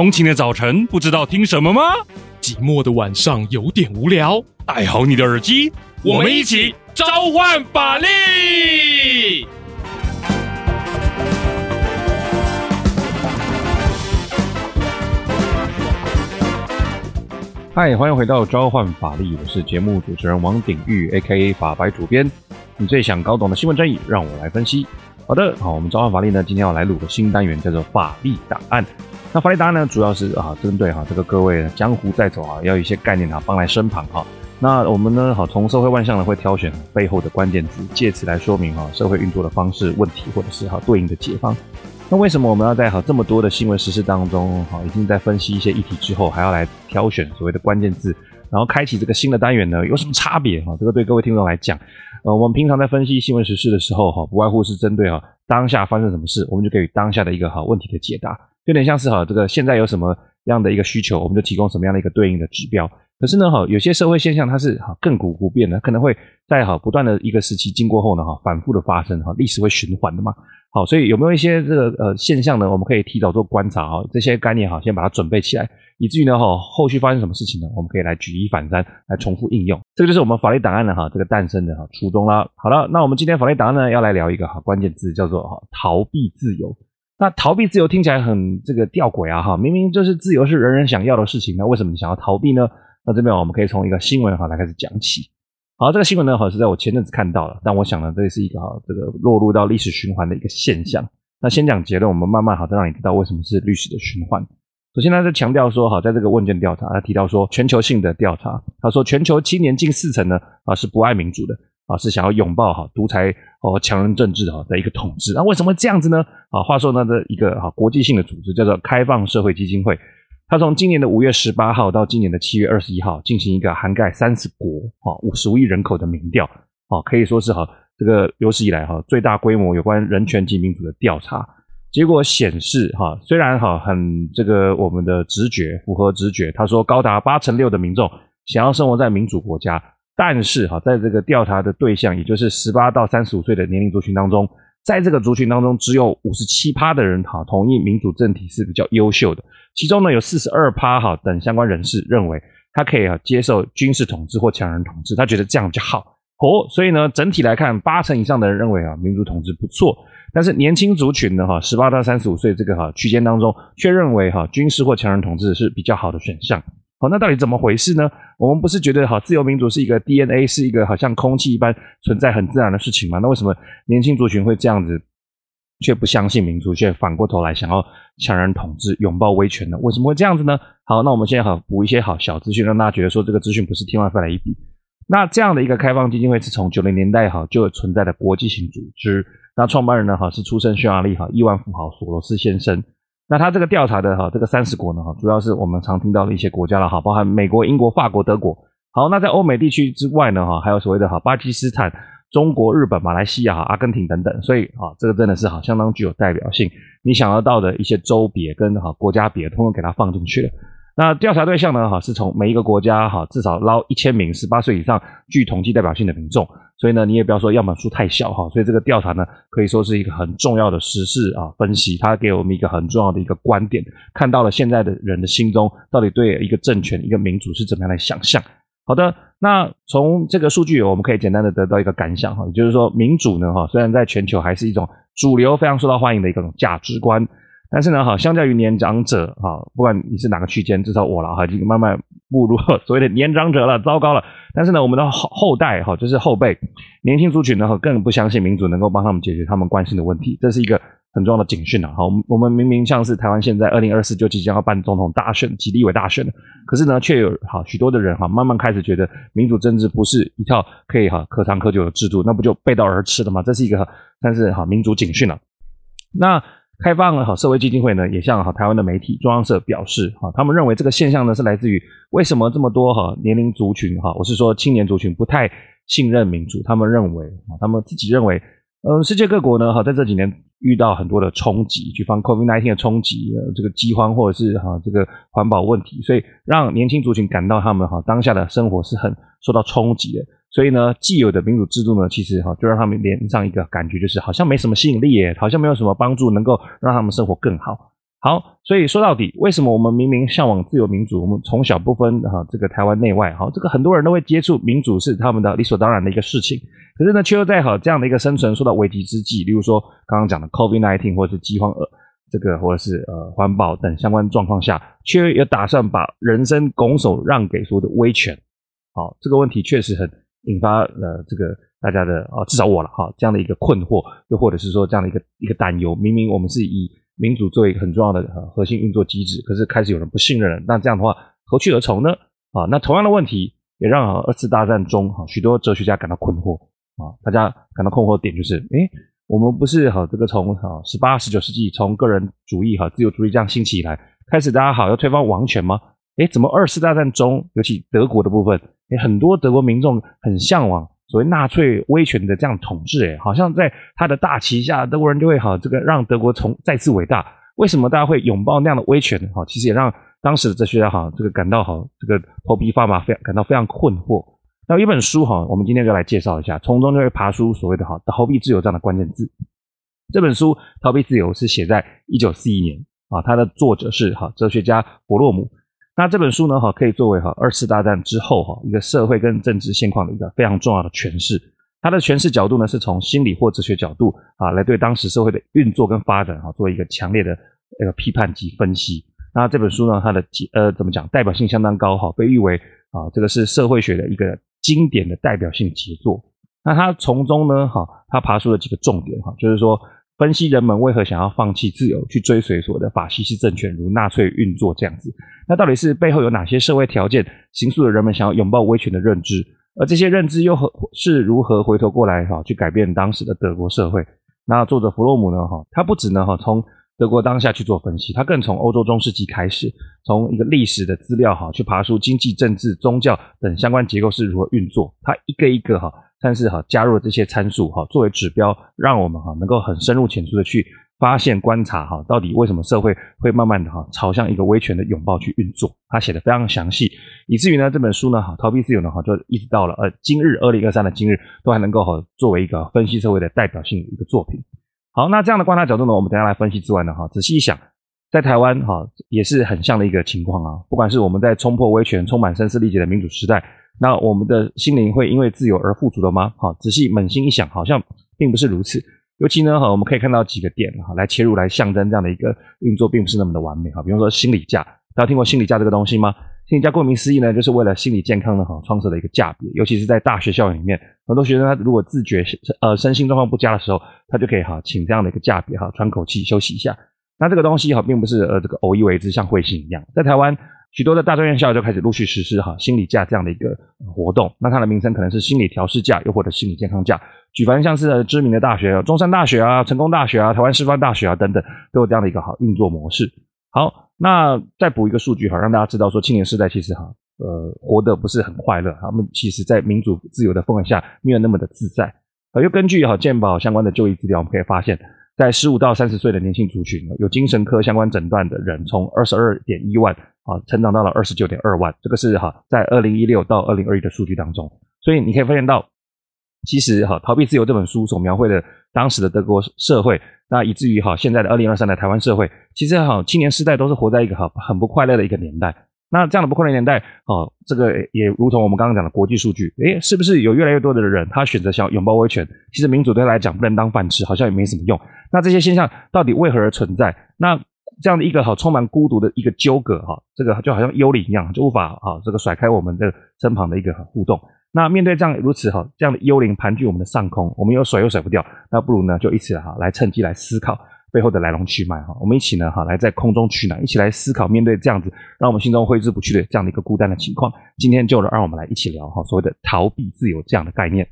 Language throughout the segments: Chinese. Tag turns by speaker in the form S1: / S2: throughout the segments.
S1: 通勤的早晨不知道听什么吗？
S2: 寂寞的晚上有点无聊，
S1: 戴好你的耳机，我们一起召唤法力！
S3: 嗨，欢迎回到召唤法力，我是节目主持人王鼎玉 （A.K.A. 法白主编）。你最想搞懂的新闻争议，让我来分析。好的，好，我们召唤法力呢，今天要来录个新单元，叫做法力档案。那发力档案呢，主要是啊，针对哈这个各位江湖在走啊，要有一些概念啊，放在身旁哈。那我们呢，好从社会万象呢，会挑选背后的关键字，借此来说明哈社会运作的方式、问题，或者是哈对应的解方。那为什么我们要在哈这么多的新闻时事当中，哈已经在分析一些议题之后，还要来挑选所谓的关键字，然后开启这个新的单元呢？有什么差别哈？这个对各位听众来讲，呃，我们平常在分析新闻时事的时候，哈，不外乎是针对哈当下发生什么事，我们就给予当下的一个哈问题的解答。有点像是哈，这个现在有什么样的一个需求，我们就提供什么样的一个对应的指标。可是呢，哈，有些社会现象它是哈亘古不变的，可能会在哈不断的一个时期经过后呢，哈反复的发生，哈历史会循环的嘛。好，所以有没有一些这个呃现象呢？我们可以提早做观察哈，这些概念哈先把它准备起来，以至于呢哈后续发生什么事情呢，我们可以来举一反三，来重复应用。这个就是我们法律档案的哈这个诞生的哈初衷啦。好了，那我们今天法律档案呢要来聊一个哈关键字，叫做哈逃避自由。那逃避自由听起来很这个吊诡啊哈，明明就是自由是人人想要的事情，那为什么你想要逃避呢？那这边我们可以从一个新闻哈来开始讲起。好，这个新闻呢好是在我前阵子看到了，但我想呢这是一个哈这个落入到历史循环的一个现象。那先讲结论，我们慢慢好再让你知道为什么是历史的循环。首先他在强调说哈，在这个问卷调查，他提到说全球性的调查，他说全球青年近四成呢啊是不爱民主的。啊，是想要拥抱哈独裁和强人政治哈的一个统治。那为什么这样子呢？啊，话说呢，的一个哈国际性的组织叫做开放社会基金会，它从今年的五月十八号到今年的七月二十一号进行一个涵盖三十国哈五十五亿人口的民调，啊，可以说是哈这个有史以来哈最大规模有关人权及民主的调查。结果显示哈，虽然哈很这个我们的直觉符合直觉，他说高达八成六的民众想要生活在民主国家。但是哈，在这个调查的对象，也就是十八到三十五岁的年龄族群当中，在这个族群当中，只有五十七趴的人哈同意民主政体是比较优秀的。其中呢，有四十二趴哈等相关人士认为他可以哈接受军事统治或强人统治，他觉得这样比较好哦。所以呢，整体来看，八成以上的人认为啊民主统治不错。但是年轻族群呢哈，十八到三十五岁这个哈区间当中，却认为哈军事或强人统治是比较好的选项。好，那到底怎么回事呢？我们不是觉得好自由民主是一个 DNA，是一个好像空气一般存在很自然的事情吗？那为什么年轻族群会这样子，却不相信民主，却反过头来想要强人统治、拥抱威权呢？为什么会这样子呢？好，那我们现在好补一些好小资讯，让大家觉得说这个资讯不是天外飞来一笔。那这样的一个开放基金会是从九零年代哈就存在的国际性组织，那创办人呢哈是出身匈牙利哈亿万富豪索罗斯先生。那他这个调查的哈，这个三十国呢哈，主要是我们常听到的一些国家了哈，包含美国、英国、法国、德国。好，那在欧美地区之外呢哈，还有所谓的哈巴基斯坦、中国、日本、马来西亚、阿根廷等等。所以啊，这个真的是哈相当具有代表性。你想要到的一些州别跟哈国家别，通通给它放进去了。那调查对象呢哈，是从每一个国家哈至少捞一千名十八岁以上具统计代表性的民众。所以呢，你也不要说样本数太小哈，所以这个调查呢，可以说是一个很重要的实事啊分析，它给我们一个很重要的一个观点，看到了现在的人的心中到底对一个政权、一个民主是怎么样的想象。好的，那从这个数据，我们可以简单的得到一个感想哈，也就是说，民主呢哈，虽然在全球还是一种主流、非常受到欢迎的一种价值观。但是呢，哈，相较于年长者，哈，不管你是哪个区间，至少我了，哈，已经慢慢步入所谓的年长者了，糟糕了。但是呢，我们的后后代，哈，就是后辈，年轻族群呢，更不相信民主能够帮他们解决他们关心的问题，这是一个很重要的警讯了。好，我们明明像是台湾现在二零二四就即将要办总统大选及立委大选了，可是呢，却有好许多的人哈，慢慢开始觉得民主政治不是一套可以哈可长可久的制度，那不就背道而驰了吗？这是一个，但是哈民主警讯了，那。开放了哈社会基金会呢，也向哈台湾的媒体中央社表示哈，他们认为这个现象呢是来自于为什么这么多哈年龄族群哈，我是说青年族群不太信任民主，他们认为啊，他们自己认为，嗯，世界各国呢哈在这几年遇到很多的冲击，举方 COVID-19 的冲击，呃，这个饥荒或者是哈这个环保问题，所以让年轻族群感到他们哈当下的生活是很受到冲击的。所以呢，既有的民主制度呢，其实哈，就让他们连上一个感觉，就是好像没什么吸引力耶，好像没有什么帮助，能够让他们生活更好。好，所以说到底，为什么我们明明向往自由民主，我们从小不分哈这个台湾内外，哈这个很多人都会接触民主是他们的理所当然的一个事情，可是呢，却又在好这样的一个生存受到危机之际，例如说刚刚讲的 COVID-19 或者是饥荒呃这个或者是呃环保等相关状况下，却又打算把人生拱手让给所谓的威权，好，这个问题确实很引发了这个大家的啊至少我了哈这样的一个困惑，又或者是说这样的一个一个担忧，明明我们是以民主作为一个很重要的核心运作机制，可是开始有人不信任了，那这样的话何去何从呢？啊，那同样的问题也让二次大战中哈许多哲学家感到困惑啊，大家感到困惑的点就是，诶，我们不是哈这个从哈十八十九世纪从个人主义哈自由主义这样兴起以来，开始大家好要推翻王权吗？诶，怎么二次大战中尤其德国的部分，诶，很多德国民众很向往。所谓纳粹威权的这样统治，诶，好像在他的大旗下，德国人就会好这个让德国从再次伟大。为什么大家会拥抱那样的威权？哈，其实也让当时的哲学家哈这个感到好这个头皮发麻，非常感到非常困惑。那有一本书哈，我们今天就来介绍一下，从中就会爬出所谓的哈逃避自由这样的关键字。这本书《逃避自由》是写在一九四一年啊，它的作者是哈哲学家伯洛姆。那这本书呢，哈，可以作为哈二次大战之后哈一个社会跟政治现况的一个非常重要的诠释。它的诠释角度呢，是从心理或哲学角度啊来对当时社会的运作跟发展哈做一个强烈的那个批判及分析。那这本书呢，它的呃怎么讲，代表性相当高哈，被誉为啊这个是社会学的一个经典的代表性杰作。那它从中呢，哈，它爬出了几个重点哈，就是说。分析人们为何想要放弃自由，去追随所谓的法西斯政权，如纳粹运作这样子。那到底是背后有哪些社会条件，形塑了人们想要拥抱威权的认知？而这些认知又何是如何回头过来哈，去改变当时的德国社会？那作者弗洛姆呢？哈，他不只呢哈从德国当下去做分析，他更从欧洲中世纪开始，从一个历史的资料哈去爬出经济、政治、宗教等相关结构是如何运作。他一个一个哈。但是哈，加入了这些参数哈，作为指标，让我们哈能够很深入浅出的去发现、观察哈，到底为什么社会会慢慢的哈朝向一个威权的拥抱去运作。他写的非常详细，以至于呢这本书呢哈，逃避自由呢哈，就一直到了呃今日二零二三的今日，都还能够哈作为一个分析社会的代表性的一个作品。好，那这样的观察角度呢，我们等下来分析之外呢哈，仔细一想，在台湾哈也是很像的一个情况啊，不管是我们在冲破威权、充满声嘶力竭的民主时代。那我们的心灵会因为自由而富足了吗？好，仔细扪心一想，好像并不是如此。尤其呢，哈，我们可以看到几个点哈，来切入来象征这样的一个运作，并不是那么的完美哈。比方说心理价，大家听过心理价这个东西吗？心理价顾名思义呢，就是为了心理健康的哈创设的一个价别。尤其是在大学校园里面，很多学生他如果自觉呃身心状况不佳的时候，他就可以哈请这样的一个价别哈喘口气休息一下。那这个东西哈并不是呃这个偶一为之，像彗星一样，在台湾。许多的大专院校就开始陆续实施哈心理价这样的一个活动，那它的名称可能是心理调试价，又或者心理健康价。举凡像是知名的大学，中山大学啊、成功大学啊、台湾师范大学啊等等，都有这样的一个好运作模式。好，那再补一个数据哈，让大家知道说青年世代其实哈呃活得不是很快乐，他们其实在民主自由的氛围下没有那么的自在。呃，又根据哈健保相关的就医资料，我们可以发现，在十五到三十岁的年轻族群，有精神科相关诊断的人，从二十二点一万。啊，成长到了二十九点二万，这个是哈，在二零一六到二零二一的数据当中，所以你可以发现到，其实哈，《逃避自由》这本书所描绘的当时的德国社会，那以至于哈，现在的二零二三的台湾社会，其实哈，青年世代都是活在一个哈很不快乐的一个年代。那这样的不快乐年代，哦，这个也如同我们刚刚讲的国际数据，诶，是不是有越来越多的人他选择想拥抱威权？其实民主对他来讲不能当饭吃，好像也没什么用。那这些现象到底为何而存在？那这样的一个好充满孤独的一个纠葛哈，这个就好像幽灵一样，就无法啊这个甩开我们的身旁的一个互动。那面对这样如此哈这样的幽灵盘踞我们的上空，我们又甩又甩不掉，那不如呢就一起哈来趁机来思考背后的来龙去脉哈。我们一起呢哈来在空中取暖，一起来思考面对这样子让我们心中挥之不去的这样的一个孤单的情况。今天就让我们来一起聊哈所谓的逃避自由这样的概念。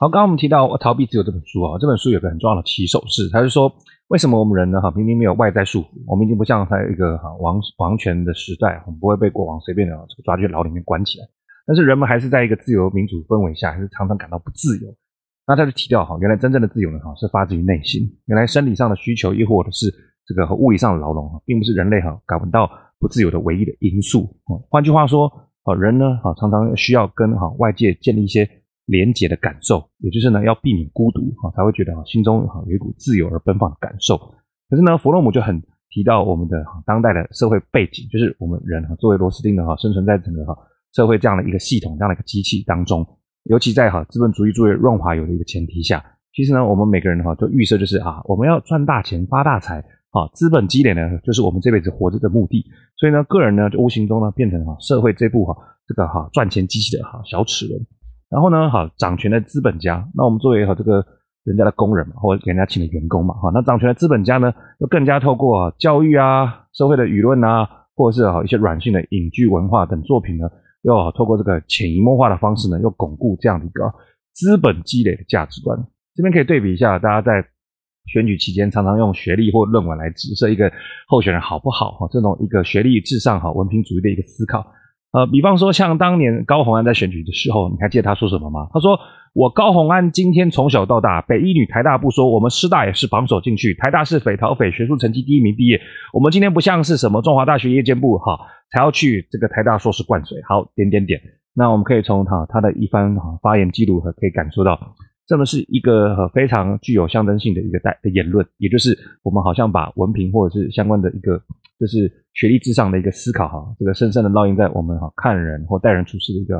S3: 好，刚刚我们提到《逃避自由》这本书啊，这本书有个很重要的起手式，它是说，为什么我们人呢？哈，明明没有外在束缚，我们已经不像在一个哈王王权的时代，我们不会被国王随便的这个抓去牢里面关起来，但是人们还是在一个自由民主氛围下，还是常常感到不自由。那他就提到哈，原来真正的自由呢，哈，是发自于内心。原来生理上的需求，亦或者是这个和物理上的牢笼，哈，并不是人类哈感到不自由的唯一的因素。换句话说，啊，人呢，哈，常常需要跟哈外界建立一些。连结的感受，也就是呢要避免孤独哈，才会觉得哈心中哈有一股自由而奔放的感受。可是呢，弗洛姆就很提到我们的当代的社会背景，就是我们人哈作为螺丝钉的哈生存在整个哈社会这样的一个系统这样的一个机器当中，尤其在哈资本主义作为润滑油的一个前提下，其实呢我们每个人哈都预设就是啊我们要赚大钱发大财。啊，资本积累呢，就是我们这辈子活着的目的。所以呢，个人呢，就无形中呢，变成哈社会这部哈这个哈赚钱机器的哈小齿轮。然后呢，哈掌权的资本家，那我们作为哈这个人家的工人嘛，或者给人家请的员工嘛，哈那掌权的资本家呢，又更加透过教育啊、社会的舆论啊，或者是哈一些软性的影剧文化等作品呢，又透过这个潜移默化的方式呢，又巩固这样的一个资本积累的价值观。这边可以对比一下，大家在。选举期间，常常用学历或论文来指涉一个候选人好不好？哈，这种一个学历至上、哈文凭主义的一个思考。呃，比方说像当年高鸿安在选举的时候，你还记得他说什么吗？他说：“我高虹安今天从小到大，北一女、台大不说，我们师大也是榜首进去，台大是匪逃匪，学术成绩第一名毕业。我们今天不像是什么中华大学夜间部哈，才要去这个台大硕士灌水。好，点点点。那我们可以从哈他的一番发言记录和可以感受到。”这么是一个非常具有象征性的一个代的言论，也就是我们好像把文凭或者是相关的一个就是学历至上的一个思考哈，这个深深的烙印在我们哈看人或待人处事的一个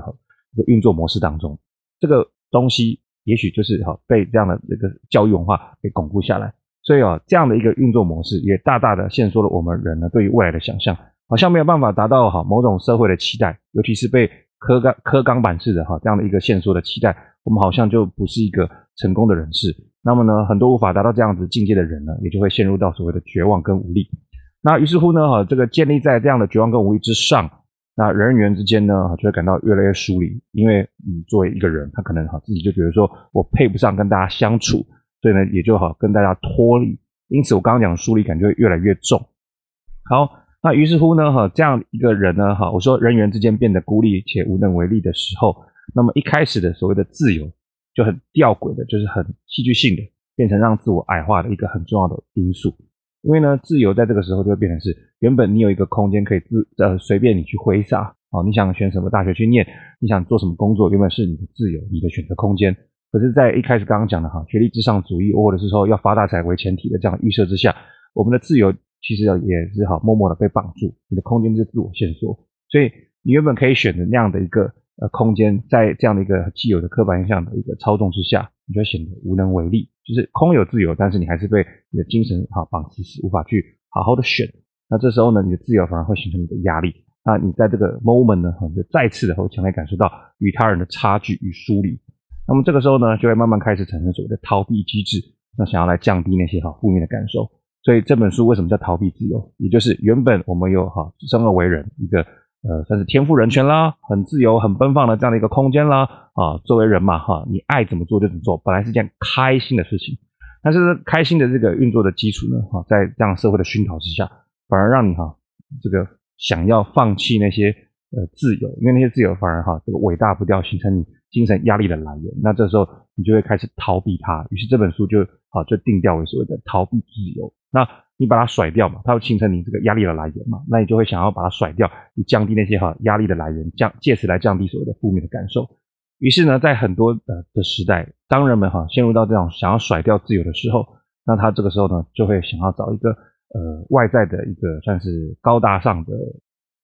S3: 一个运作模式当中。这个东西也许就是哈被这样的这个教育文化给巩固下来，所以啊这样的一个运作模式也大大的限缩了我们人呢对于未来的想象，好像没有办法达到哈某种社会的期待，尤其是被刻钢刻钢板式的哈这样的一个限缩的期待。我们好像就不是一个成功的人士，那么呢，很多无法达到这样子境界的人呢，也就会陷入到所谓的绝望跟无力。那于是乎呢，哈，这个建立在这样的绝望跟无力之上，那人与人之间呢，就会感到越来越疏离，因为你作为一个人，他可能哈自己就觉得说我配不上跟大家相处，所以呢，也就好跟大家脱离。因此，我刚刚讲疏离感就会越来越重。好，那于是乎呢，哈，这样一个人呢，哈，我说人与人之间变得孤立且无能为力的时候。那么一开始的所谓的自由就很吊诡的，就是很戏剧性的，变成让自我矮化的一个很重要的因素。因为呢，自由在这个时候就会变成是原本你有一个空间可以自呃随便你去挥洒哦，你想选什么大学去念，你想做什么工作，原本是你的自由，你的选择空间。可是，在一开始刚刚讲的哈学历至上主义，或者是说要发大财为前提的这样预设之下，我们的自由其实也是好默默的被绑住，你的空间是自我限缩，所以你原本可以选择那样的一个。呃，空间在这样的一个既有的刻板印象的一个操纵之下，你就会显得无能为力。就是空有自由，但是你还是被你的精神哈绑死，无法去好好的选。那这时候呢，你的自由反而会形成你的压力。那你在这个 moment 呢，就再次的会强烈感受到与他人的差距与疏离。那么这个时候呢，就会慢慢开始产生所谓的逃避机制，那想要来降低那些哈负面的感受。所以这本书为什么叫逃避自由？也就是原本我们有哈生而为人一个。呃，算是天赋人权啦，很自由、很奔放的这样的一个空间啦，啊，作为人嘛，哈，你爱怎么做就怎么做，本来是件开心的事情，但是开心的这个运作的基础呢，哈，在这样社会的熏陶之下，反而让你哈，这个想要放弃那些呃自由，因为那些自由反而哈，这个尾大不掉，形成你精神压力的来源，那这时候你就会开始逃避它，于是这本书就好就定调为所谓的逃避自由，那。你把它甩掉嘛，它会形成你这个压力的来源嘛，那你就会想要把它甩掉，以降低那些哈压力的来源，降借此来降低所谓的负面的感受。于是呢，在很多呃的时代，当人们哈陷入到这种想要甩掉自由的时候，那他这个时候呢，就会想要找一个呃外在的一个算是高大上的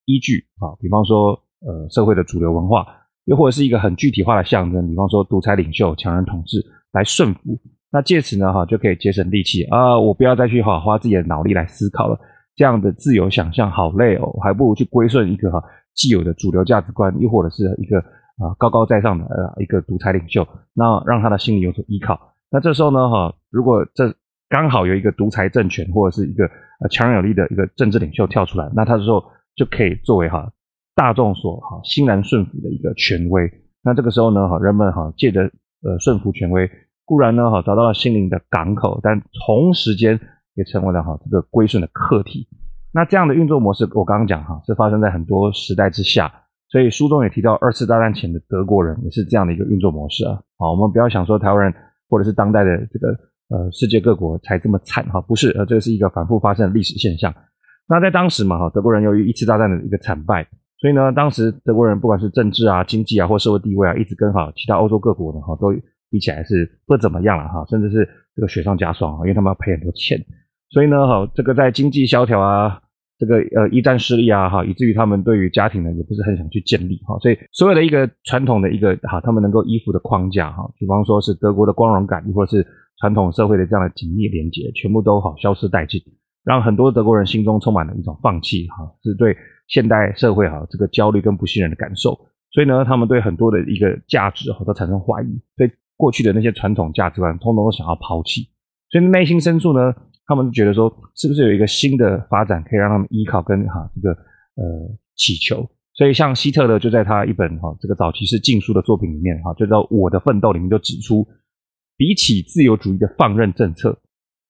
S3: 依据啊，比方说呃社会的主流文化，又或者是一个很具体化的象征，比方说独裁领袖、强人统治来顺服。那借此呢，哈就可以节省力气啊！我不要再去哈花自己的脑力来思考了，这样的自由想象好累哦，还不如去归顺一个哈既有的主流价值观，又或者是一个啊高高在上的呃一个独裁领袖，那让他的心里有所依靠。那这时候呢，哈如果这刚好有一个独裁政权或者是一个呃强有力的一个政治领袖跳出来，那他这时候就可以作为哈大众所哈欣然顺服的一个权威。那这个时候呢，哈人们哈借着呃顺服权威。固然呢，哈找到了心灵的港口，但同时间也成为了哈这个归顺的课题。那这样的运作模式，我刚刚讲哈是发生在很多时代之下，所以书中也提到二次大战前的德国人也是这样的一个运作模式啊。好，我们不要想说台湾人或者是当代的这个呃世界各国才这么惨哈，不是，呃这是一个反复发生的历史现象。那在当时嘛哈，德国人由于一次大战的一个惨败。所以呢，当时德国人不管是政治啊、经济啊或社会地位啊，一直跟哈其他欧洲各国呢哈都比起来是不怎么样了哈，甚至是这个雪上加霜啊，因为他们要赔很多钱。所以呢，哈这个在经济萧条啊。这个呃，一战失利啊，哈，以至于他们对于家庭呢，也不是很想去建立哈，所以所有的一个传统的一个哈，他们能够依附的框架哈，比方说是德国的光荣感，或者是传统社会的这样的紧密连接，全部都好消失殆尽，让很多德国人心中充满了一种放弃哈，是对现代社会哈这个焦虑跟不信任的感受，所以呢，他们对很多的一个价值哈都产生怀疑，对过去的那些传统价值观，通通都想要抛弃，所以内心深处呢。他们觉得说，是不是有一个新的发展可以让他们依靠跟哈这个呃祈求？所以像希特勒就在他一本哈这个早期是禁书的作品里面哈，就叫《我的奋斗》里面就指出，比起自由主义的放任政策，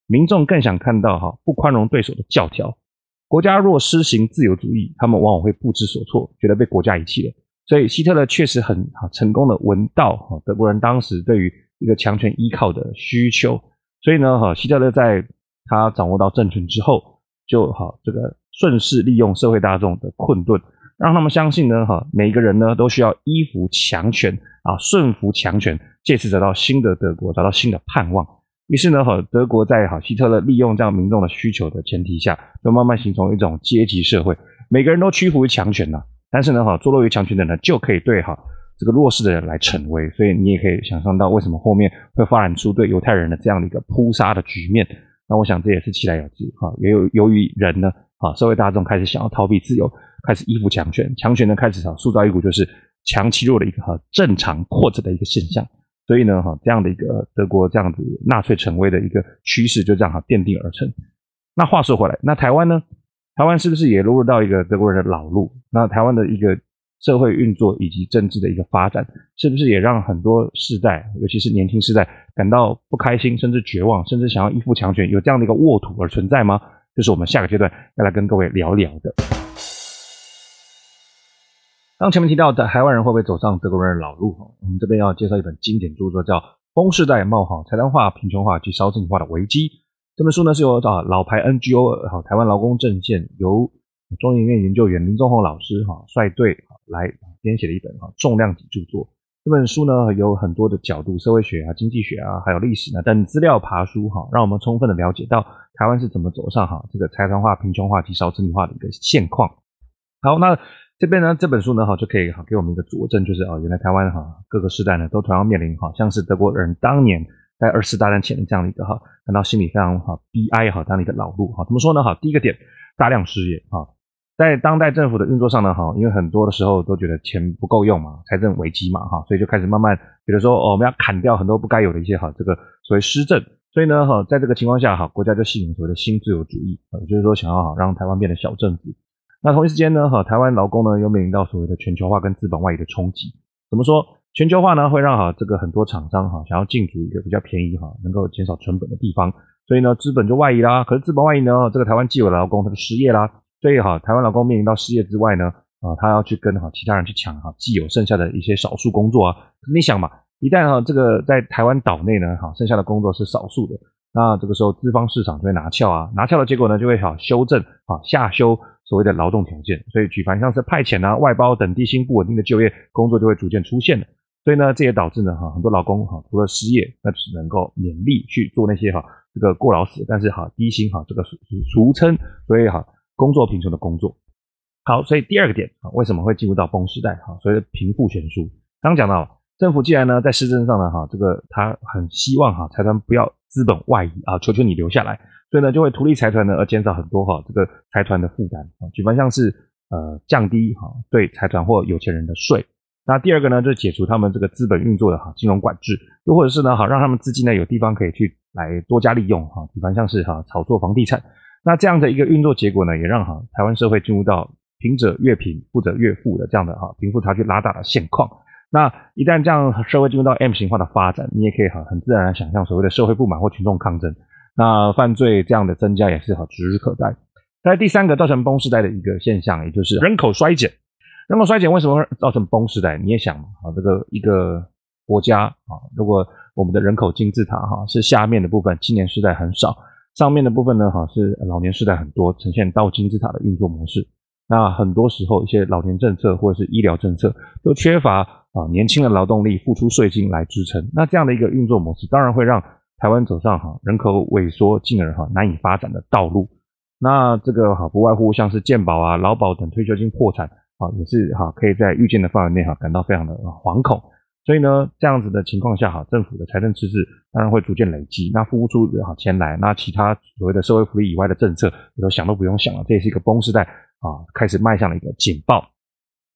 S3: 民众更想看到哈不宽容对手的教条。国家若施行自由主义，他们往往会不知所措，觉得被国家遗弃了。所以希特勒确实很哈成功的闻到哈德国人当时对于一个强权依靠的需求。所以呢哈希特勒在他掌握到政权之后，就好这个顺势利用社会大众的困顿，让他们相信呢，哈，每一个人呢都需要依服强权啊，顺服强权，借此找到新的德国，找到新的盼望。于是呢，哈，德国在哈希特勒利用这样民众的需求的前提下，就慢慢形成一种阶级社会，每个人都屈服于强权呐。但是呢，哈，坐落于强权的人就可以对哈这个弱势的人来逞威，所以你也可以想象到为什么后面会发展出对犹太人的这样的一个扑杀的局面。那我想这也是其来有之哈，也有由于人呢，啊，社会大众开始想要逃避自由，开始依附强权，强权呢开始哈塑造一股就是强欺弱的一个哈正常扩张的一个现象，所以呢哈这样的一个德国这样子纳粹成威的一个趋势就这样哈奠定而成。那话说回来，那台湾呢？台湾是不是也落入到一个德国人的老路？那台湾的一个。社会运作以及政治的一个发展，是不是也让很多世代，尤其是年轻世代感到不开心，甚至绝望，甚至想要依附强权，有这样的一个沃土而存在吗？这是我们下个阶段要来跟各位聊聊的。当前面提到的台湾人会不会走上德国人的老路？我们这边要介绍一本经典著作，叫《崩世代：冒号财团化、贫穷化及少子女化的危机》。这本书呢是由啊老牌 NGO 哈台湾劳工阵线由中研院研究员林宗宏老师哈率队。来编写了一本哈重量级著作。这本书呢有很多的角度，社会学啊、经济学啊，还有历史呢等资料爬书哈，让我们充分的了解到台湾是怎么走上哈这个财团化、贫穷化及少子女化的一个现况。好，那这边呢这本书呢哈就可以哈给我们一个佐证，就是啊原来台湾哈各个世代呢都同样面临哈像是德国人当年在二次大战前的这样的一个哈感到心里非常哈悲哀哈这样的一个老路哈。怎么说呢哈？第一个点，大量失业哈。在当代政府的运作上呢，哈，因为很多的时候都觉得钱不够用嘛，财政危机嘛，哈，所以就开始慢慢比如说，哦，我们要砍掉很多不该有的一些哈，这个所谓施政，所以呢，哈，在这个情况下，哈，国家就吸引所谓的新自由主义，也就是说，想要哈让台湾变得小政府。那同一时间呢，哈，台湾劳工呢又面临到所谓的全球化跟资本外移的冲击。怎么说？全球化呢会让哈这个很多厂商哈想要进驻一个比较便宜哈，能够减少成本的地方，所以呢，资本就外移啦。可是资本外移呢，这个台湾既有的劳工他就失业啦。所以哈，台湾劳工面临到失业之外呢，啊，他要去跟哈其他人去抢哈既有剩下的一些少数工作啊。你想嘛，一旦哈这个在台湾岛内呢，哈剩下的工作是少数的，那这个时候资方市场就会拿翘啊，拿翘的结果呢，就会哈修正啊下修所谓的劳动条件。所以举凡像是派遣啊、外包等地薪不稳定的就业工作就会逐渐出现了。所以呢，这也导致呢哈很多劳工哈除了失业，那只能够勉力去做那些哈这个过劳死，但是哈低薪哈这个俗俗称，所以哈。工作贫穷的工作，好，所以第二个点啊，为什么会进入到崩时代？哈，所以贫富悬殊。刚讲到政府既然呢在施政上呢，哈，这个他很希望哈财团不要资本外移啊，求求你留下来，所以呢就会图利财团呢而减少很多哈这个财团的负担啊，举凡像是呃降低哈对财团或有钱人的税。那第二个呢就是解除他们这个资本运作的哈金融管制，又或者是呢好让他们资金呢有地方可以去来多加利用哈，比方像是哈炒作房地产。那这样的一个运作结果呢，也让哈台湾社会进入到贫者越贫，富者越富的这样的哈贫富差距拉大的现况。那一旦这样社会进入到 M 型化的发展，你也可以哈很自然的想象所谓的社会不满或群众抗争，那犯罪这样的增加也是哈指日可待。在第三个造成崩时代的一个现象，也就是人口衰减。人口衰减为什么会造成崩时代？你也想嘛，啊这个一个国家啊，如果我们的人口金字塔哈是下面的部分，青年世代很少。上面的部分呢，哈是老年世代很多，呈现倒金字塔的运作模式。那很多时候一些老年政策或者是医疗政策都缺乏啊年轻的劳动力付出税金来支撑，那这样的一个运作模式，当然会让台湾走上哈人口萎缩进而哈难以发展的道路。那这个哈不外乎像是健保啊、劳保等退休金破产也是哈可以在预见的范围内哈感到非常的惶恐。所以呢，这样子的情况下哈，政府的财政赤字当然会逐渐累积，那付不出哈钱来，那其他所谓的社会福利以外的政策，你都想都不用想了，这也是一个崩时代啊，开始迈向了一个警报。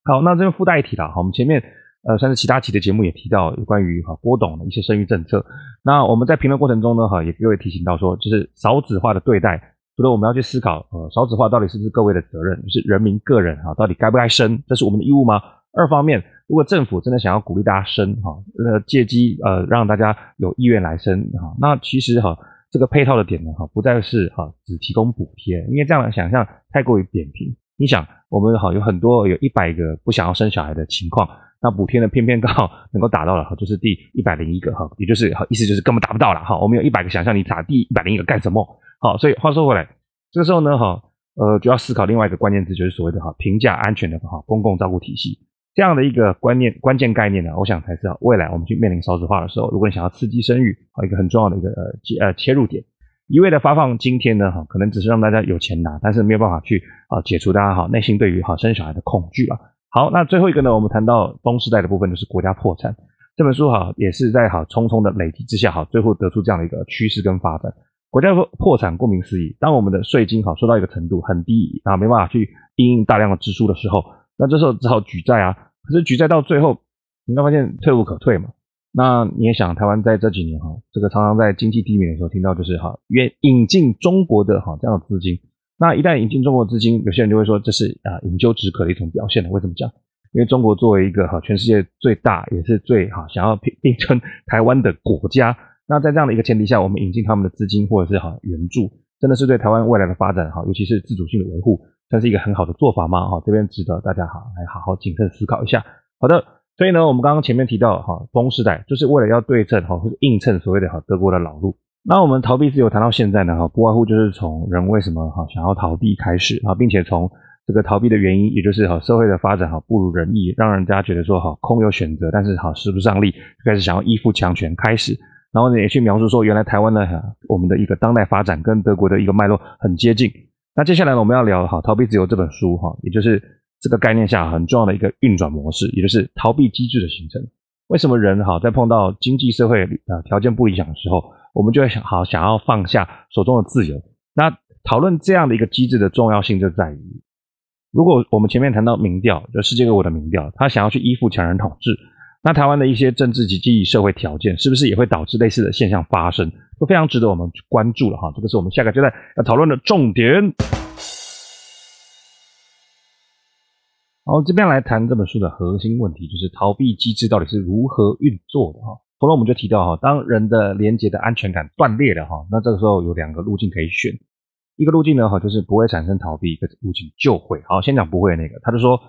S3: 好，那这边附带一提了，好，我们前面呃算是其他期的节目也提到有关于哈郭董的一些生育政策，那我们在评论过程中呢哈，也各位提醒到说，就是少子化的对待，除了我们要去思考呃少子化到底是不是各位的责任，是人民个人哈到底该不该生，这是我们的义务吗？二方面，如果政府真的想要鼓励大家生哈，呃，借机呃让大家有意愿来生哈，那其实哈这个配套的点呢哈，不再是哈只提供补贴，因为这样的想象太过于扁平。你想，我们好有很多有一百个不想要生小孩的情况，那补贴呢偏偏刚好 能够达到了哈，就是第一百零一个哈，也就是意思就是根本达不到了哈。我们有一百个想象，你打第一百零一个干什么？好，所以话说回来，这个时候呢哈呃就要思考另外一个关键字，就是所谓的哈平价安全的哈公共照顾体系。这样的一个观念、关键概念呢，我想才知道未来我们去面临少子化的时候，如果你想要刺激生育，啊，一个很重要的一个呃切呃切入点。一味的发放津贴呢，哈，可能只是让大家有钱拿，但是没有办法去啊解除大家哈内心对于哈生小孩的恐惧了。好，那最后一个呢，我们谈到崩时代的部分，就是国家破产。这本书哈也是在哈重重的累积之下，哈最后得出这样的一个趋势跟发展。国家破破产，顾名思义，当我们的税金哈收到一个程度很低啊，没办法去应应大量的支出的时候，那这时候只好举债啊。可是举债到最后，你会发现退无可退嘛。那你也想，台湾在这几年哈，这个常常在经济低迷的时候听到就是哈，愿引进中国的哈这样的资金。那一旦引进中国资金，有些人就会说这是啊饮鸩止渴的一种表现了。为什么讲？因为中国作为一个哈全世界最大也是最哈想要并并称台湾的国家，那在这样的一个前提下，我们引进他们的资金或者是哈援助，真的是对台湾未来的发展哈，尤其是自主性的维护。算是一个很好的做法吗？哈，这边值得大家哈来好好谨慎思考一下。好的，所以呢，我们刚刚前面提到哈，崩时代就是为了要对称哈，或者映衬所谓的哈德国的老路。那我们逃避自由谈到现在呢，哈，不外乎就是从人为什么哈想要逃避开始啊，并且从这个逃避的原因，也就是哈社会的发展哈不如人意，让人家觉得说哈空有选择，但是哈使不上力，开始想要依附强权开始。然后呢，也去描述说，原来台湾呢哈我们的一个当代发展跟德国的一个脉络很接近。那接下来呢，我们要聊哈《逃避自由》这本书哈，也就是这个概念下很重要的一个运转模式，也就是逃避机制的形成。为什么人哈在碰到经济社会啊条件不理想的时候，我们就会想好想要放下手中的自由？那讨论这样的一个机制的重要性就在于，如果我们前面谈到民调，就世界各国的民调，他想要去依附强人统治，那台湾的一些政治及经济社会条件，是不是也会导致类似的现象发生？都非常值得我们去关注了哈，这个是我们下个阶段要讨论的重点。好，这边来谈这本书的核心问题，就是逃避机制到底是如何运作的哈。后来我们就提到哈，当人的连接的安全感断裂了哈，那这个时候有两个路径可以选，一个路径呢哈就是不会产生逃避，一个路径就会。好，先讲不会的那个，他就说，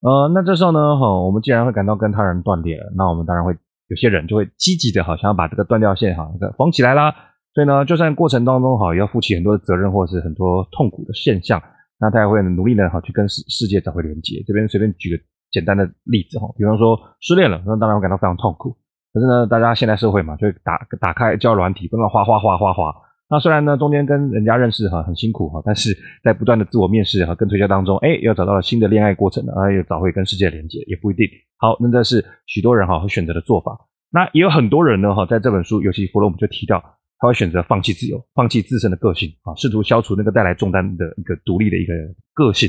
S3: 呃，那这时候呢哈，我们既然会感到跟他人断裂了，那我们当然会。有些人就会积极的哈，想要把这个断掉线哈，缝起来啦。所以呢，就算过程当中哈，也要负起很多的责任，或者是很多痛苦的现象，那他也会努力的哈，去跟世世界找回连接。这边随便举个简单的例子哈，比方说失恋了，那当然会感到非常痛苦。可是呢，大家现代社会嘛，就打打开交软体，不断哗哗哗哗哗。那虽然呢，中间跟人家认识哈很辛苦哈，但是在不断的自我面试和跟推销当中，哎，又找到了新的恋爱过程啊，又找回跟世界连接，也不一定。好，那这是许多人哈会选择的做法。那也有很多人呢哈，在这本书，尤其弗洛姆就提到，他会选择放弃自由，放弃自身的个性啊，试图消除那个带来重担的一个独立的一个个性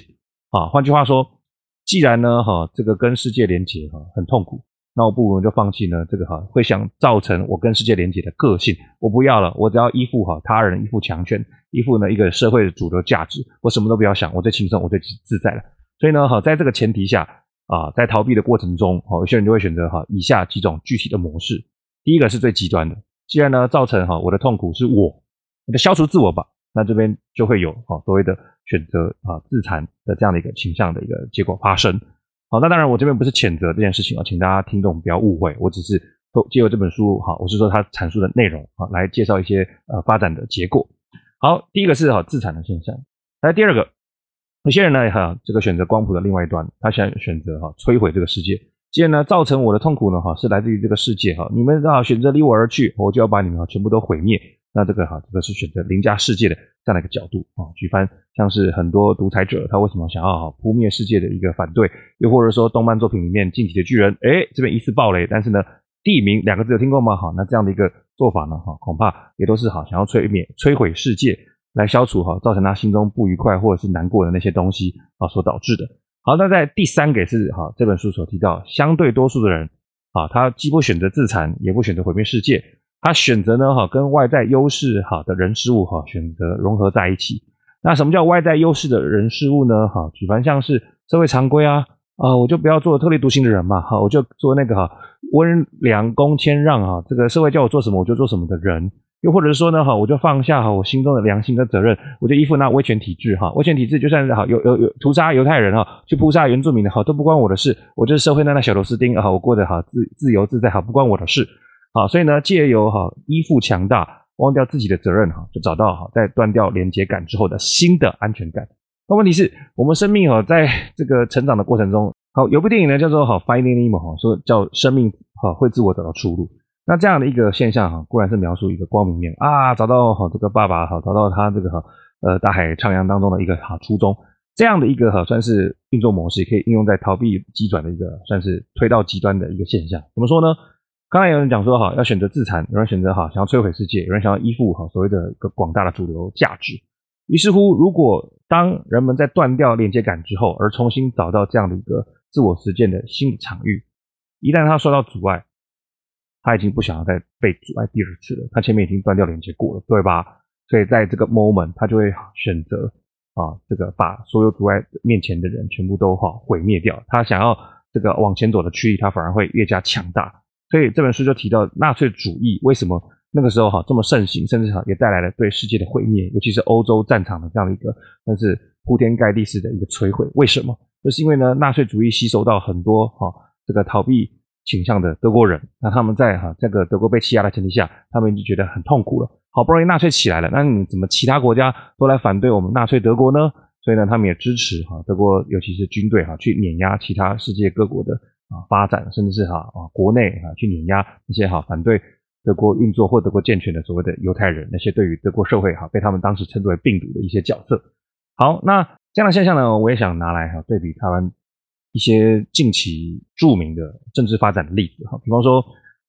S3: 啊。换句话说，既然呢哈，这个跟世界连接哈很痛苦。那我不如就放弃呢，这个哈会想造成我跟世界连接的个性，我不要了，我只要依附哈他人，依附强权，依附呢一个社会的主流价值，我什么都不要想，我最轻松，我最自在了。所以呢哈，在这个前提下啊，在逃避的过程中，哈有些人就会选择哈以下几种具体的模式。第一个是最极端的，既然呢造成哈我的痛苦是我，那就消除自我吧，那这边就会有哈所谓的选择啊自残的这样的一个倾向的一个结果发生。好，那当然，我这边不是谴责这件事情啊，请大家听众不要误会，我只是借由这本书哈，我是说他阐述的内容啊，来介绍一些呃发展的结果。好，第一个是哈自残的现象，来第二个，有些人呢，哈，这个选择光谱的另外一端，他想选择哈摧毁这个世界。既然呢，造成我的痛苦呢，哈，是来自于这个世界哈。你们啊选择离我而去，我就要把你们啊全部都毁灭。那这个哈，这个是选择凌驾世界的这样的一个角度啊。举凡像是很多独裁者，他为什么想要哈扑灭世界的一个反对？又或者说动漫作品里面进击的巨人，诶，这边疑似暴雷，但是呢，地名两个字有听过吗？哈，那这样的一个做法呢，哈，恐怕也都是哈想要摧灭、摧毁世界。来消除哈造成他心中不愉快或者是难过的那些东西啊所导致的。好，那在第三个是哈这本书所提到，相对多数的人啊，他既不选择自残，也不选择毁灭世界，他选择呢哈跟外在优势好的人事物哈选择融合在一起。那什么叫外在优势的人事物呢？哈，举凡像是社会常规啊啊，我就不要做特立独行的人嘛，哈，我就做那个哈温良恭谦让哈，这个社会叫我做什么我就做什么的人。又或者是说呢，哈，我就放下哈我心中的良心的责任，我就依附那威权体制哈，威权体制就算是哈有有有屠杀犹太人哈，去扑杀原住民的哈，都不关我的事，我就是社会那那小螺丝钉啊，我过得好自自由自在哈，不关我的事，好，所以呢，借由哈依附强大，忘掉自己的责任哈，就找到哈在断掉连接感之后的新的安全感。那问题是我们生命哈在这个成长的过程中，好有部电影呢叫做哈 Finding Nemo 哈，说叫生命哈会自我找到出路。那这样的一个现象哈，固然是描述一个光明面啊，找到好这个爸爸哈，找到他这个哈呃大海徜徉当中的一个好初衷，这样的一个哈算是运作模式，可以应用在逃避急转的一个算是推到极端的一个现象。怎么说呢？刚才有人讲说哈，要选择自残，有人选择哈想要摧毁世界，有人想要依附哈所谓的一个广大的主流价值。于是乎，如果当人们在断掉连接感之后，而重新找到这样的一个自我实践的新的场域，一旦他受到阻碍。他已经不想要再被阻碍第二次了，他前面已经断掉连接过了，对吧？所以在这个 moment，他就会选择啊，这个把所有阻碍面前的人全部都哈毁灭掉。他想要这个往前走的驱力，他反而会越加强大。所以这本书就提到纳粹主义为什么那个时候哈这么盛行，甚至哈也带来了对世界的毁灭，尤其是欧洲战场的这样的一个，但是铺天盖地式的一个摧毁。为什么？就是因为呢，纳粹主义吸收到很多哈这个逃避。倾向的德国人，那他们在哈这个德国被欺压的前提下，他们已经觉得很痛苦了。好不容易纳粹起来了，那你怎么其他国家都来反对我们纳粹德国呢？所以呢，他们也支持哈德国，尤其是军队哈去碾压其他世界各国的啊发展，甚至是哈啊国内啊去碾压那些哈反对德国运作或德国健全的所谓的犹太人，那些对于德国社会哈被他们当时称之为病毒的一些角色。好，那这样的现象呢，我也想拿来哈对比台湾。一些近期著名的政治发展的例子哈，比方说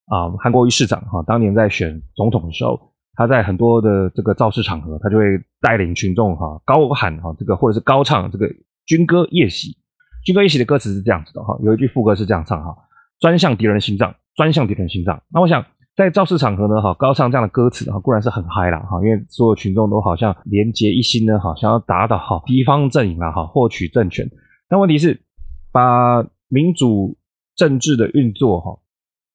S3: 啊，韩国瑜市长哈，当年在选总统的时候，他在很多的这个造势场合，他就会带领群众哈，高喊哈这个或者是高唱这个军歌夜袭。军歌一起的歌词是这样子的哈，有一句副歌是这样唱哈：专向敌人心脏，专向敌人心脏。那我想在造势场合呢哈，高唱这样的歌词哈，固然是很嗨啦哈，因为所有群众都好像连结一心呢哈，想要打倒好敌方阵营啊哈，获取政权。但问题是。把民主政治的运作哈，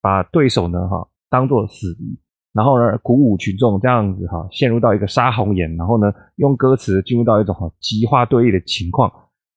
S3: 把对手呢哈当做死敌，然后呢鼓舞群众这样子哈，陷入到一个杀红眼，然后呢用歌词进入到一种哈极化对立的情况，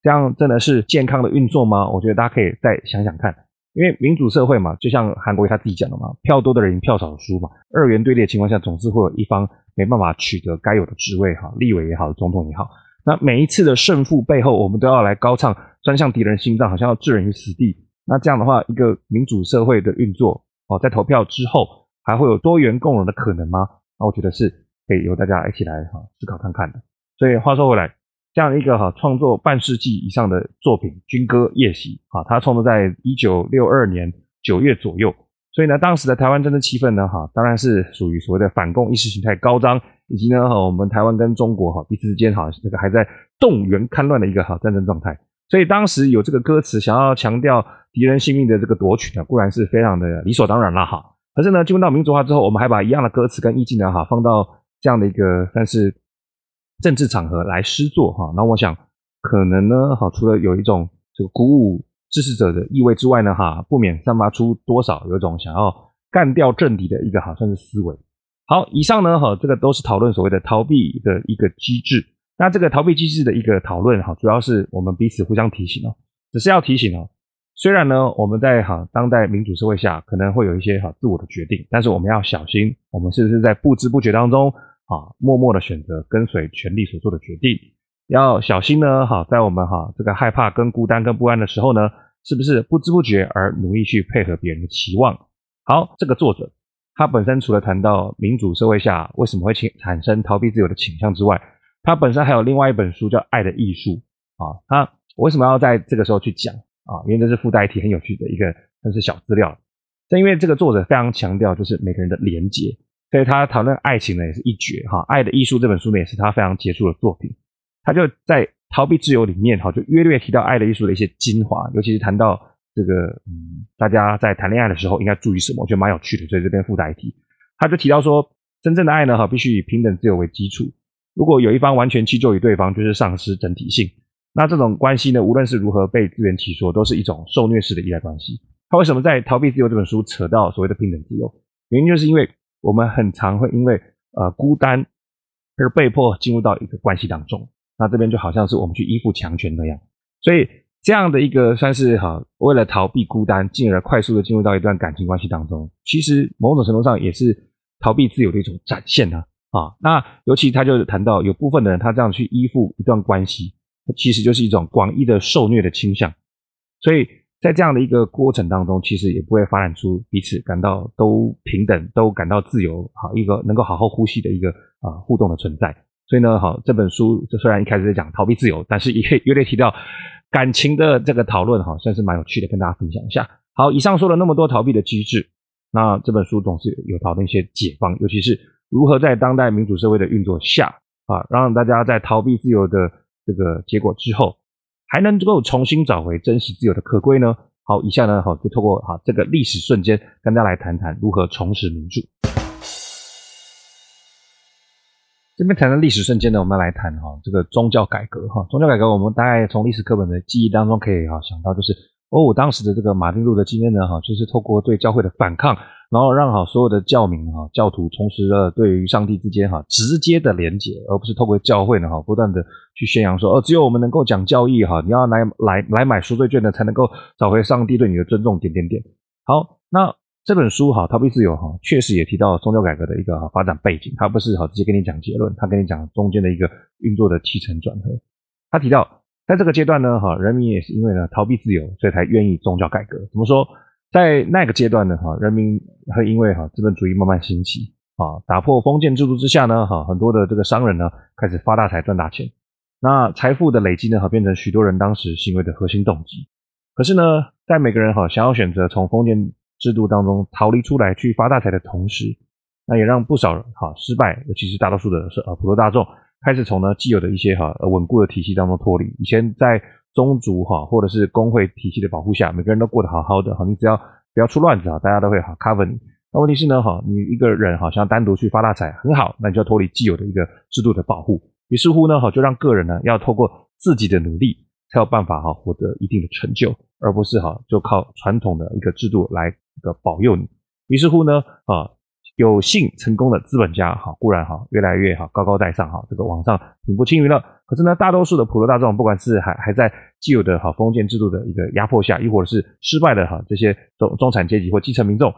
S3: 这样真的是健康的运作吗？我觉得大家可以再想想看，因为民主社会嘛，就像韩国他自己讲的嘛，票多的人赢，票少的输嘛，二元对立的情况下，总是会有一方没办法取得该有的职位哈，立委也好，总统也好。那每一次的胜负背后，我们都要来高唱“专向敌人心脏”，好像要置人于死地。那这样的话，一个民主社会的运作，哦，在投票之后还会有多元共融的可能吗？那我觉得是可以由大家一起来哈思考看看的。所以话说回来，这样一个哈创作半世纪以上的作品《军歌夜袭》啊，他创作在一九六二年九月左右。所以呢，当时的台湾政治气氛呢，哈，当然是属于所谓的反共意识形态高涨。以及呢，哈，我们台湾跟中国哈彼此之间哈这个还在动员戡乱的一个哈战争状态，所以当时有这个歌词想要强调敌人性命的这个夺取呢，固然是非常的理所当然了哈。可是呢，进入到民主化之后，我们还把一样的歌词跟意境呢哈放到这样的一个算是政治场合来施作哈。那我想可能呢，哈，除了有一种这个鼓舞支持者的意味之外呢，哈，不免散发出多少有一种想要干掉政敌的一个好像是思维。好，以上呢，哈，这个都是讨论所谓的逃避的一个机制。那这个逃避机制的一个讨论，哈，主要是我们彼此互相提醒哦，只是要提醒哦。虽然呢，我们在哈当代民主社会下，可能会有一些哈自我的决定，但是我们要小心，我们是不是在不知不觉当中啊，默默的选择跟随权力所做的决定。要小心呢，哈，在我们哈这个害怕、跟孤单、跟不安的时候呢，是不是不知不觉而努力去配合别人的期望？好，这个作者他本身除了谈到民主社会下为什么会产生逃避自由的倾向之外，他本身还有另外一本书叫《爱的艺术》啊。他为什么要在这个时候去讲啊？因为这是附带一题很有趣的一个，算是小资料。正因为这个作者非常强调就是每个人的连结，所以他讨论爱情呢也是一绝哈。《爱的艺术》这本书呢也是他非常杰出的作品。他就在逃避自由里面哈，就约略提到爱的艺术的一些精华，尤其是谈到这个嗯，大家在谈恋爱的时候应该注意什么，我觉得蛮有趣的，所以这边附带一提。他就提到说，真正的爱呢哈，必须以平等自由为基础。如果有一方完全迁就于对方，就是丧失整体性。那这种关系呢，无论是如何被自圆其说，都是一种受虐式的依赖关系。他为什么在《逃避自由》这本书扯到所谓的平等自由？原因就是因为我们很常会因为呃孤单而被迫进入到一个关系当中。那这边就好像是我们去依附强权那样，所以这样的一个算是哈，为了逃避孤单，进而快速的进入到一段感情关系当中，其实某种程度上也是逃避自由的一种展现呢。啊，那尤其他就谈到有部分的人，他这样去依附一段关系，其实就是一种广义的受虐的倾向。所以在这样的一个过程当中，其实也不会发展出彼此感到都平等、都感到自由，好一个能够好好呼吸的一个啊互动的存在。所以呢，好，这本书就虽然一开始在讲逃避自由，但是也有点提到感情的这个讨论，哈，算是蛮有趣的，跟大家分享一下。好，以上说了那么多逃避的机制，那这本书总是有讨论一些解方，尤其是如何在当代民主社会的运作下，啊，让大家在逃避自由的这个结果之后，还能够重新找回真实自由的可贵呢？好，以下呢，好，就透过哈这个历史瞬间，跟大家来谈谈如何重拾民主。这边谈的历史瞬间呢，我们要来谈哈这个宗教改革哈。宗教改革，我们大概从历史课本的记忆当中可以哈想到，就是哦，当时的这个马丁路德金恩呢哈，就是透过对教会的反抗，然后让好所有的教民哈教徒重拾了对于上帝之间哈直接的连结，而不是透过教会呢哈不断的去宣扬说哦，只有我们能够讲教义哈，你要来来来买赎罪券的才能够找回上帝对你的尊重点点点。好，那。这本书哈，逃避自由哈，确实也提到宗教改革的一个发展背景。他不是哈直接跟你讲结论，他跟你讲中间的一个运作的起承转合。他提到，在这个阶段呢，哈人民也是因为呢逃避自由，所以才愿意宗教改革。怎么说？在那个阶段呢，哈人民会因为哈资本主义慢慢兴起啊，打破封建制度之下呢，哈很多的这个商人呢开始发大财赚大钱。那财富的累积呢，哈变成许多人当时行为的核心动机。可是呢，在每个人哈想要选择从封建制度当中逃离出来去发大财的同时，那也让不少哈失败，尤其是大多数的是呃普罗大众开始从呢既有的一些哈稳固的体系当中脱离。以前在宗族哈或者是工会体系的保护下，每个人都过得好好的哈，你只要不要出乱子啊，大家都会好 cover 你。那问题是呢哈，你一个人好像单独去发大财很好，那你就要脱离既有的一个制度的保护。于是乎呢哈，就让个人呢要透过自己的努力才有办法哈获得一定的成就，而不是哈就靠传统的一个制度来。个保佑你，于是乎呢，啊，有幸成功的资本家哈，固然哈越来越哈高高在上哈，这个往上平步青云了。可是呢，大多数的普罗大众，不管是还还在既有的哈封建制度的一个压迫下，亦或者是失败的哈这些中中产阶级或基层民众，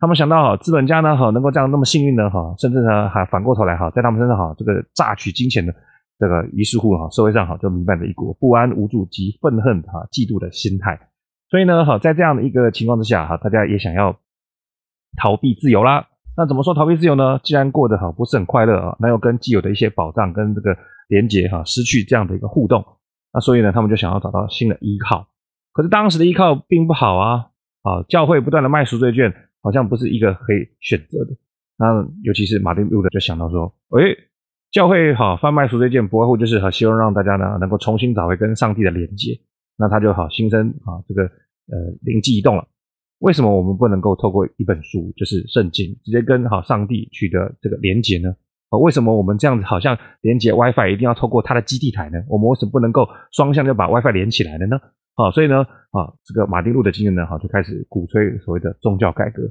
S3: 他们想到哈资本家呢哈能够这样那么幸运呢哈，甚至呢还反过头来哈在他们身上哈这个榨取金钱的这个于是乎哈社会上哈就弥漫着一股不安无助及愤恨哈嫉妒的心态。所以呢，好，在这样的一个情况之下，哈，大家也想要逃避自由啦。那怎么说逃避自由呢？既然过得好不是很快乐啊，那又跟既有的一些保障跟这个连接哈失去这样的一个互动，那所以呢，他们就想要找到新的依靠。可是当时的依靠并不好啊，啊，教会不断的卖赎罪券，好像不是一个可以选择的。那尤其是马丁路德就想到说，诶，教会哈贩卖赎罪券，不外乎就是哈希望让大家呢能够重新找回跟上帝的连接。那他就好心生啊，这个呃灵机一动了。为什么我们不能够透过一本书，就是圣经，直接跟好上帝取得这个连结呢？啊，为什么我们这样子好像连接 WiFi 一定要透过它的基地台呢？我们为什么不能够双向就把 WiFi 连起来了呢？啊，所以呢，啊，这个马丁路德金恩呢，哈，就开始鼓吹所谓的宗教改革，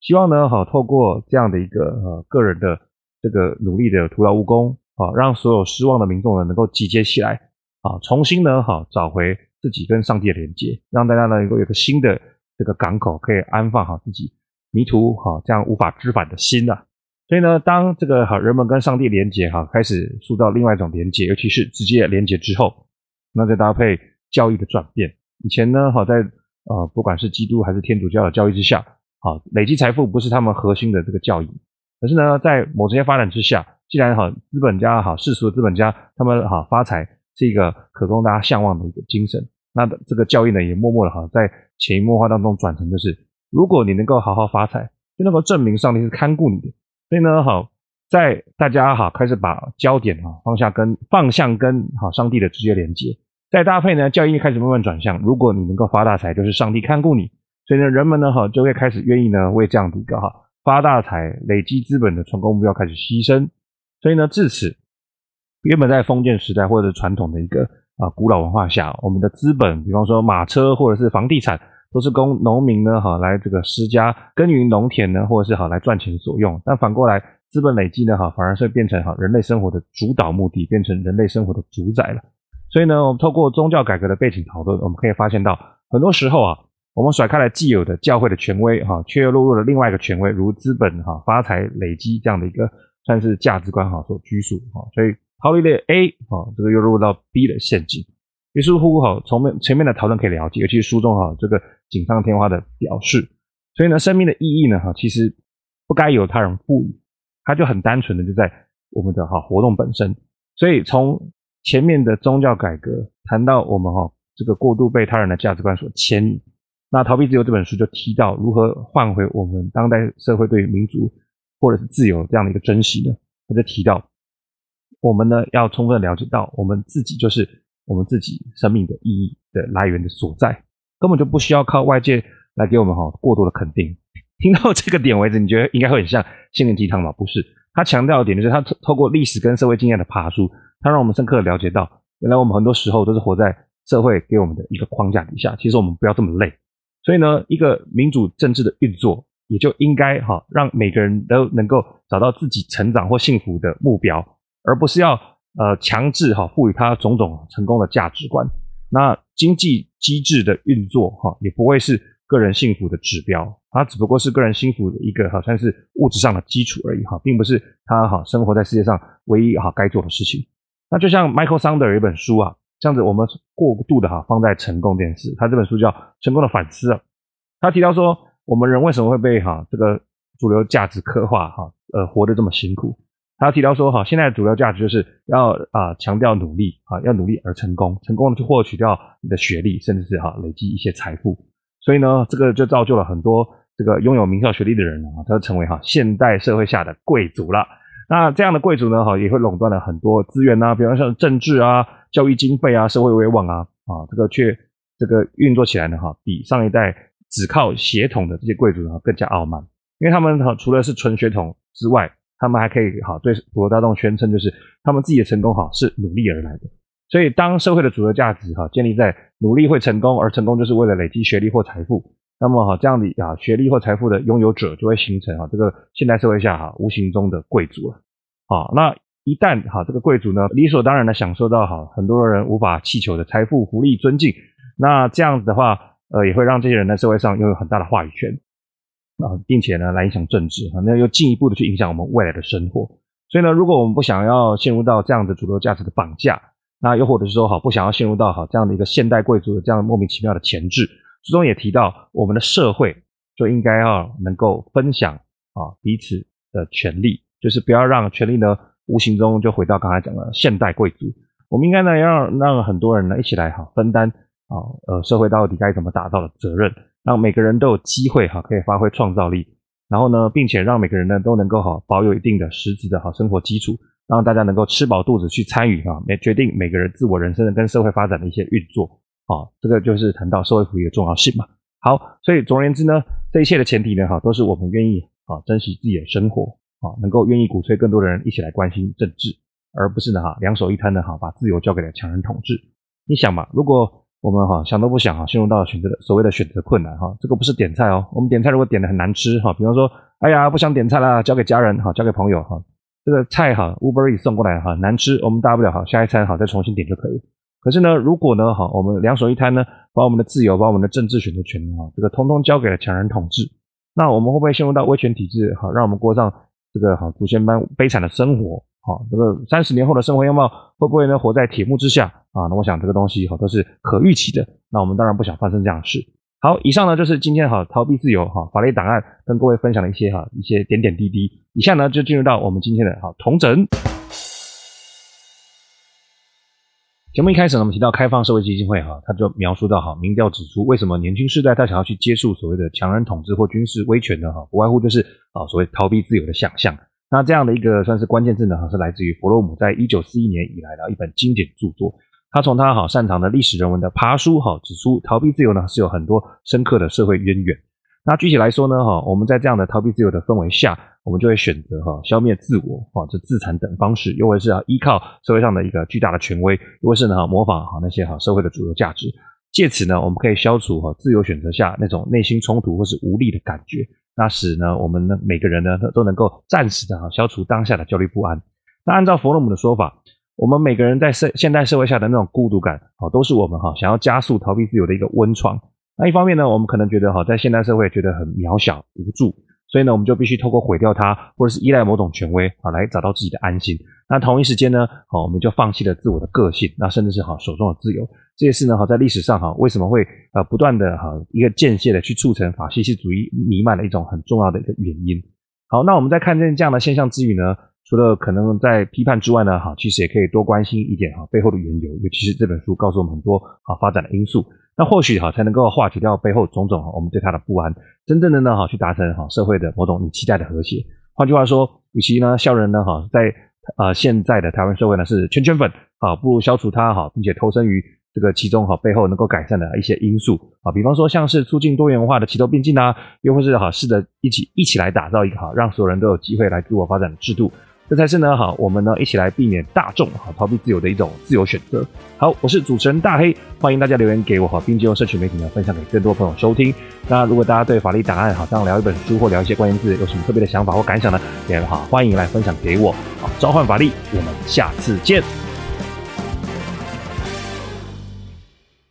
S3: 希望呢，哈，透过这样的一个呃个人的这个努力的徒劳无功，啊，让所有失望的民众呢能够集结起来，啊，重新呢，哈，找回。自己跟上帝的连接，让大家呢能够有个新的这个港口，可以安放好自己迷途哈这样无法知返的心呐、啊。所以呢，当这个哈人们跟上帝连接哈，开始塑造另外一种连接，尤其是直接连接之后，那再搭配教育的转变。以前呢，哈在呃不管是基督还是天主教的教育之下，好累积财富不是他们核心的这个教义。可是呢，在某些发展之下，既然哈资本家哈世俗的资本家他们哈发财是一个可供大家向往的一个精神，那这个教义呢也默默的哈在潜移默化当中转成就是，如果你能够好好发财，就能够证明上帝是看顾你的。所以呢，好在大家哈开始把焦点哈放下跟放向跟好上帝的直接连接，再搭配呢教义开始慢慢转向，如果你能够发大财，就是上帝看顾你。所以呢，人们呢哈就会开始愿意呢为这样的一个哈发大财、累积资本的成功目标开始牺牲。所以呢，至此，原本在封建时代或者传统的一个啊古老文化下，我们的资本，比方说马车或者是房地产。都是供农民呢，哈，来这个施家耕耘农田呢，或者是好来赚钱所用。但反过来，资本累积呢，哈，反而是变成哈人类生活的主导目的，变成人类生活的主宰了。所以呢，我们透过宗教改革的背景讨论，我们可以发现到，很多时候啊，我们甩开了既有的教会的权威，哈，却又落入了另外一个权威，如资本哈发财累积这样的一个算是价值观哈所拘束，哈，所以逃离了 A，哈，这个又落入到 B 的陷阱。于是乎，哈，从面前面的讨论可以了解，尤其是书中哈这个锦上添花的表示。所以呢，生命的意义呢，哈，其实不该由他人赋予，它就很单纯的就在我们的哈活动本身。所以从前面的宗教改革谈到我们哈这个过度被他人的价值观所牵引，那《逃避自由》这本书就提到如何换回我们当代社会对于民主或者是自由这样的一个珍惜呢？他就提到我们呢要充分了解到我们自己就是。我们自己生命的意义的来源的所在，根本就不需要靠外界来给我们哈过多的肯定。听到这个点为止，你觉得应该会很像心灵鸡汤吗？不是，他强调的点就是他透透过历史跟社会经验的爬梳，他让我们深刻的了解到，原来我们很多时候都是活在社会给我们的一个框架底下。其实我们不要这么累。所以呢，一个民主政治的运作，也就应该哈让每个人都能够找到自己成长或幸福的目标，而不是要。呃，强制哈赋予他种种成功的价值观，那经济机制的运作哈也不会是个人幸福的指标，它只不过是个人幸福的一个好像是物质上的基础而已哈，并不是他哈生活在世界上唯一哈该做的事情。那就像 Michael Sander 有一本书啊，这样子我们过度的哈放在成功这件事，他这本书叫《成功的反思》啊，他提到说我们人为什么会被哈这个主流价值刻画哈呃活得这么辛苦。他提到说，哈，现在的主要价值就是要啊强调努力啊，要努力而成功，成功去获取掉你的学历，甚至是哈累积一些财富。所以呢，这个就造就了很多这个拥有名校学历的人啊，他成为哈现代社会下的贵族了。那这样的贵族呢，哈也会垄断了很多资源呐，比方像政治啊、教育经费啊、社会威望啊，啊这个却这个运作起来呢，哈比上一代只靠血统的这些贵族呢更加傲慢，因为他们哈除了是纯血统之外，他们还可以好对普罗大众宣称，就是他们自己的成功哈是努力而来的。所以，当社会的主流价值哈建立在努力会成功，而成功就是为了累积学历或财富，那么哈这样的啊学历或财富的拥有者就会形成哈这个现代社会下哈无形中的贵族了。好，那一旦哈这个贵族呢理所当然的享受到哈很多人无法祈求的财富、福利、尊敬，那这样子的话，呃也会让这些人在社会上拥有很大的话语权。啊，并且呢，来影响政治，那又进一步的去影响我们未来的生活。所以呢，如果我们不想要陷入到这样的主流价值的绑架，那又或者是说，哈不想要陷入到哈这样的一个现代贵族的这样莫名其妙的钳制，书中也提到，我们的社会就应该要能够分享啊彼此的权利，就是不要让权利呢无形中就回到刚才讲的现代贵族。我们应该呢要让，让很多人呢一起来哈分担啊呃社会到底该怎么打造的责任。让每个人都有机会哈，可以发挥创造力，然后呢，并且让每个人呢都能够哈保有一定的实质的好生活基础，让大家能够吃饱肚子去参与哈，每决定每个人自我人生的跟社会发展的一些运作，啊，这个就是谈到社会福利的重要性嘛。好，所以总而言之呢，这一切的前提呢哈，都是我们愿意啊珍惜自己的生活啊，能够愿意鼓吹更多的人一起来关心政治，而不是呢哈两手一摊的哈把自由交给了强人统治。你想嘛，如果我们哈想都不想哈，陷入到选择的所谓的选择困难哈，这个不是点菜哦。我们点菜如果点的很难吃哈，比方说，哎呀不想点菜啦，交给家人哈，交给朋友哈，这个菜哈，UberE 送过来哈难吃，我们大不了哈下一餐哈再重新点就可以。可是呢，如果呢哈我们两手一摊呢，把我们的自由，把我们的政治选择权哈，这个通通交给了强人统治，那我们会不会陷入到威权体制哈，让我们过上这个哈祖先般悲惨的生活，好，这个三十年后的生活样貌会不会呢活在铁幕之下啊？那我想这个东西哈都是可预期的。那我们当然不想发生这样的事。好，以上呢就是今天哈逃避自由哈法律档案跟各位分享的一些哈一些点点滴滴。以下呢就进入到我们今天的哈统整。节目一开始呢，我们提到开放社会基金会哈，他就描述到哈，民调指出为什么年轻世代他想要去接触所谓的强人统治或军事威权呢？哈，不外乎就是啊所谓逃避自由的想象。那这样的一个算是关键字呢，哈，是来自于弗洛姆在一九四一年以来的一本经典著作。他从他好擅长的历史人文的爬书哈，指出逃避自由呢是有很多深刻的社会渊源。那具体来说呢，哈，我们在这样的逃避自由的氛围下，我们就会选择哈消灭自我，哈，这自残等方式，又或是啊依靠社会上的一个巨大的权威，又或是呢哈模仿哈那些哈社会的主流价值，借此呢，我们可以消除哈自由选择下那种内心冲突或是无力的感觉，那使呢我们呢每个人呢都能够暂时的啊消除当下的焦虑不安。那按照弗洛姆的说法，我们每个人在社现代社会下的那种孤独感，啊，都是我们哈想要加速逃避自由的一个温床。那一方面呢，我们可能觉得哈，在现代社会觉得很渺小无助，所以呢，我们就必须透过毁掉它，或者是依赖某种权威啊，来找到自己的安心。那同一时间呢，好，我们就放弃了自我的个性，那甚至是哈手中的自由。这些事呢，哈，在历史上哈，为什么会呃不断的哈一个间歇的去促成法西斯主义弥漫的一种很重要的一个原因。好，那我们在看见这样的现象之余呢，除了可能在批判之外呢，哈，其实也可以多关心一点哈背后的缘由，尤其是这本书告诉我们很多啊发展的因素。那或许哈才能够化解掉背后种种我们对他的不安，真正的呢哈去达成哈社会的某种你期待的和谐。换句话说，与其呢笑人呢哈在呃现在的台湾社会呢是圈圈粉啊，不如消除它哈，并且投身于这个其中哈背后能够改善的一些因素啊，比方说像是促进多元化的齐头并进啊，又或是哈试着一起一起来打造一个哈让所有人都有机会来自我发展的制度。这才是呢，好，我们呢一起来避免大众好逃避自由的一种自由选择。好，我是主持人大黑，欢迎大家留言给我哈，并借用社群媒体呢分享给更多朋友收听。那如果大家对法律档案好像聊一本书或聊一些关键字有什么特别的想法或感想呢，也好欢迎来分享给我。好，召唤法律，我们下次见。